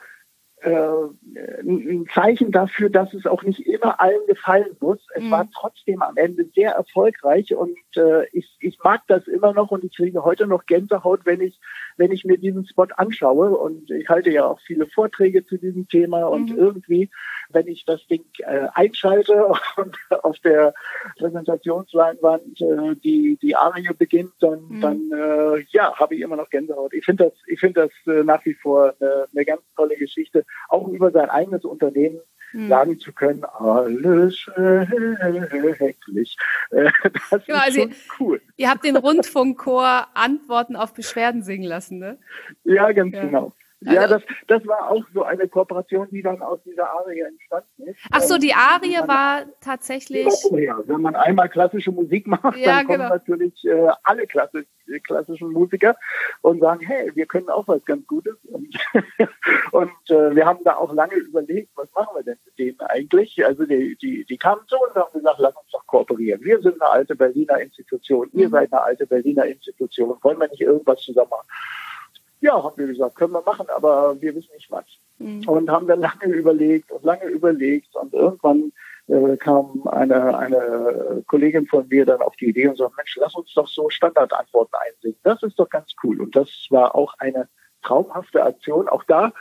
ein Zeichen dafür, dass es auch nicht immer allen gefallen muss. Es mhm. war trotzdem am Ende sehr erfolgreich und äh, ich, ich mag das immer noch und ich kriege heute noch Gänsehaut, wenn ich, wenn ich mir diesen Spot anschaue. Und ich halte ja auch viele Vorträge zu diesem Thema und mhm. irgendwie, wenn ich das Ding äh, einschalte und auf der Präsentationsleinwand äh, die, die Arie beginnt, dann, mhm. dann äh, ja, habe ich immer noch Gänsehaut. Ich finde das, ich finde das äh, nach wie vor eine, eine ganz tolle Geschichte auch über sein eigenes Unternehmen hm. sagen zu können, alles schrecklich.
Äh, das genau, ist also schon cool. Ihr habt den Rundfunkchor Antworten auf Beschwerden singen lassen, ne?
Ja, ganz ja. genau. Also, ja, das, das war auch so eine Kooperation, die dann aus dieser Arie entstanden ist.
Ach so, die Arie war tatsächlich.
Ja, wenn man einmal klassische Musik macht, ja, dann kommen genau. natürlich äh, alle klassisch, klassischen Musiker und sagen, hey, wir können auch was ganz Gutes. Und, und äh, wir haben da auch lange überlegt, was machen wir denn mit denen eigentlich? Also die, die, die kamen zu uns und haben gesagt, lass uns doch kooperieren. Wir sind eine alte Berliner Institution, ihr mhm. seid eine alte Berliner Institution. Wollen wir nicht irgendwas zusammen machen? Ja, haben wir gesagt, können wir machen, aber wir wissen nicht was. Mhm. Und haben dann lange überlegt und lange überlegt und irgendwann äh, kam eine, eine Kollegin von mir dann auf die Idee und sagte, Mensch, lass uns doch so Standardantworten einsingen. Das ist doch ganz cool. Und das war auch eine traumhafte Aktion. Auch da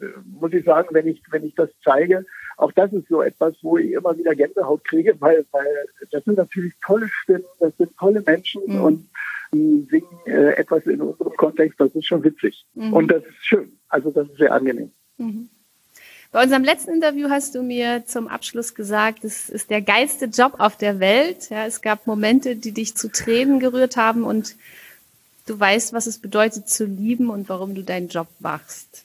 äh, muss ich sagen, wenn ich, wenn ich das zeige, auch das ist so etwas, wo ich immer wieder Gänsehaut kriege, weil, weil das sind natürlich tolle Stimmen, das sind tolle Menschen mhm. und singen äh, etwas in unserem Kontext, das ist schon witzig. Mhm. Und das ist schön. Also das ist sehr angenehm. Mhm.
Bei unserem letzten Interview hast du mir zum Abschluss gesagt, es ist der geilste Job auf der Welt. Ja, es gab Momente, die dich zu Tränen gerührt haben und du weißt, was es bedeutet zu lieben und warum du deinen Job machst.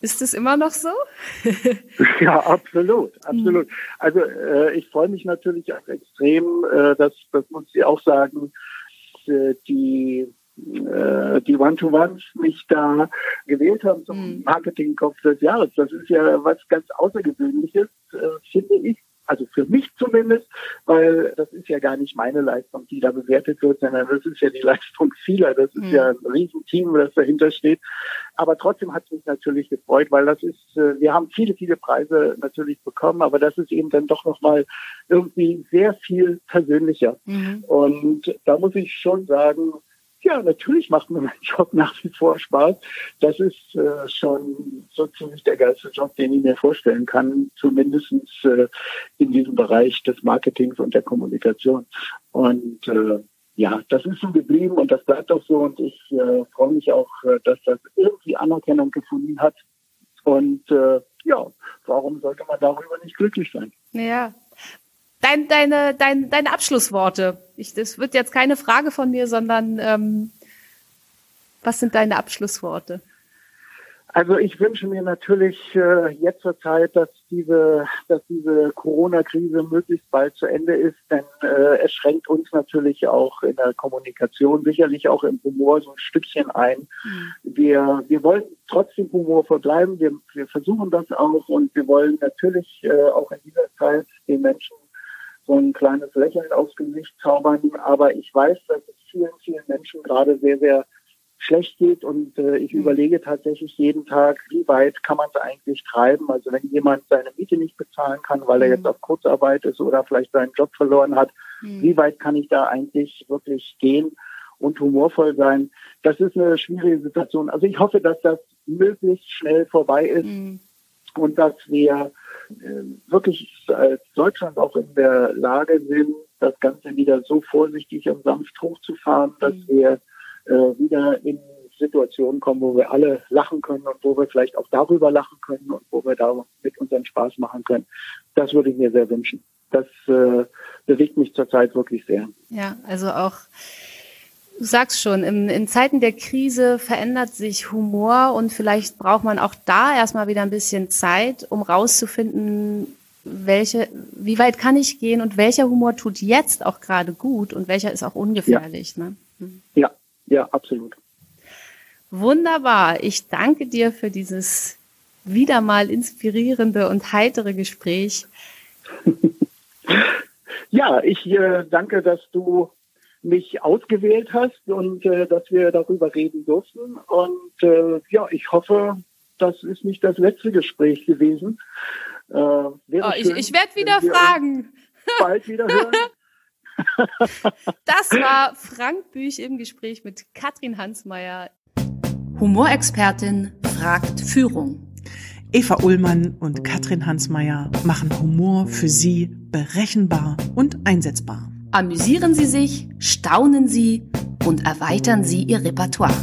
Ist es immer noch so?
ja, absolut, absolut. Also äh, ich freue mich natürlich auch extrem, äh, das, das muss ich auch sagen, äh, die äh, die One-to-Ones mich da gewählt haben zum mhm. Marketingkopf des Jahres. Das ist ja was ganz Außergewöhnliches, äh, finde ich also für mich zumindest, weil das ist ja gar nicht meine Leistung, die da bewertet wird, sondern das ist ja die Leistung vieler. Das ist mhm. ja ein Riesenteam, das dahinter steht. Aber trotzdem hat es mich natürlich gefreut, weil das ist, äh, wir haben viele, viele Preise natürlich bekommen, aber das ist eben dann doch nochmal irgendwie sehr viel persönlicher. Mhm. Und da muss ich schon sagen, ja, natürlich macht mir mein Job nach wie vor Spaß. Das ist äh, schon so ziemlich der geilste Job, den ich mir vorstellen kann, zumindest äh, in diesem Bereich des Marketings und der Kommunikation. Und äh, ja, das ist so geblieben und das bleibt auch so. Und ich äh, freue mich auch, äh, dass das irgendwie Anerkennung gefunden hat. Und äh, ja, warum sollte man darüber nicht glücklich sein?
Ja, dein, deine, dein, deine Abschlussworte. Ich, das wird jetzt keine Frage von mir, sondern ähm, was sind deine Abschlussworte?
Also ich wünsche mir natürlich äh, jetzt zur Zeit, dass diese, dass diese Corona-Krise möglichst bald zu Ende ist, denn äh, es schränkt uns natürlich auch in der Kommunikation, sicherlich auch im Humor so ein Stückchen ein. Mhm. Wir, wir wollen trotzdem humorvoll bleiben, wir, wir versuchen das auch und wir wollen natürlich äh, auch in dieser Zeit den Menschen so ein kleines Lächeln aufs Gesicht zaubern. Aber ich weiß, dass es vielen, vielen Menschen gerade sehr, sehr schlecht geht und äh, ich überlege tatsächlich jeden Tag, wie weit kann man es eigentlich treiben. Also wenn jemand seine Miete nicht bezahlen kann, weil er mhm. jetzt auf Kurzarbeit ist oder vielleicht seinen Job verloren hat, mhm. wie weit kann ich da eigentlich wirklich gehen und humorvoll sein? Das ist eine schwierige Situation. Also ich hoffe, dass das möglichst schnell vorbei ist mhm. Und dass wir äh, wirklich als Deutschland auch in der Lage sind, das Ganze wieder so vorsichtig und sanft hochzufahren, dass mhm. wir äh, wieder in Situationen kommen, wo wir alle lachen können und wo wir vielleicht auch darüber lachen können und wo wir da mit unseren Spaß machen können. Das würde ich mir sehr wünschen. Das äh, bewegt mich zurzeit wirklich sehr.
Ja, also auch Du sagst schon, in, in Zeiten der Krise verändert sich Humor und vielleicht braucht man auch da erstmal wieder ein bisschen Zeit, um rauszufinden, welche, wie weit kann ich gehen und welcher Humor tut jetzt auch gerade gut und welcher ist auch ungefährlich.
Ja. Ne? Mhm. ja, ja, absolut.
Wunderbar. Ich danke dir für dieses wieder mal inspirierende und heitere Gespräch.
ja, ich äh, danke, dass du mich ausgewählt hast und äh, dass wir darüber reden durften. Und äh, ja, ich hoffe, das ist nicht das letzte Gespräch gewesen.
Äh, oh, ich ich werde wieder fragen.
Bald wieder hören.
Das war Frank Büch im Gespräch mit Katrin Hansmeier. Humorexpertin fragt Führung.
Eva Ullmann und Katrin Hansmeier machen Humor für Sie berechenbar und einsetzbar.
Amüsieren Sie sich, staunen Sie und erweitern Sie Ihr Repertoire.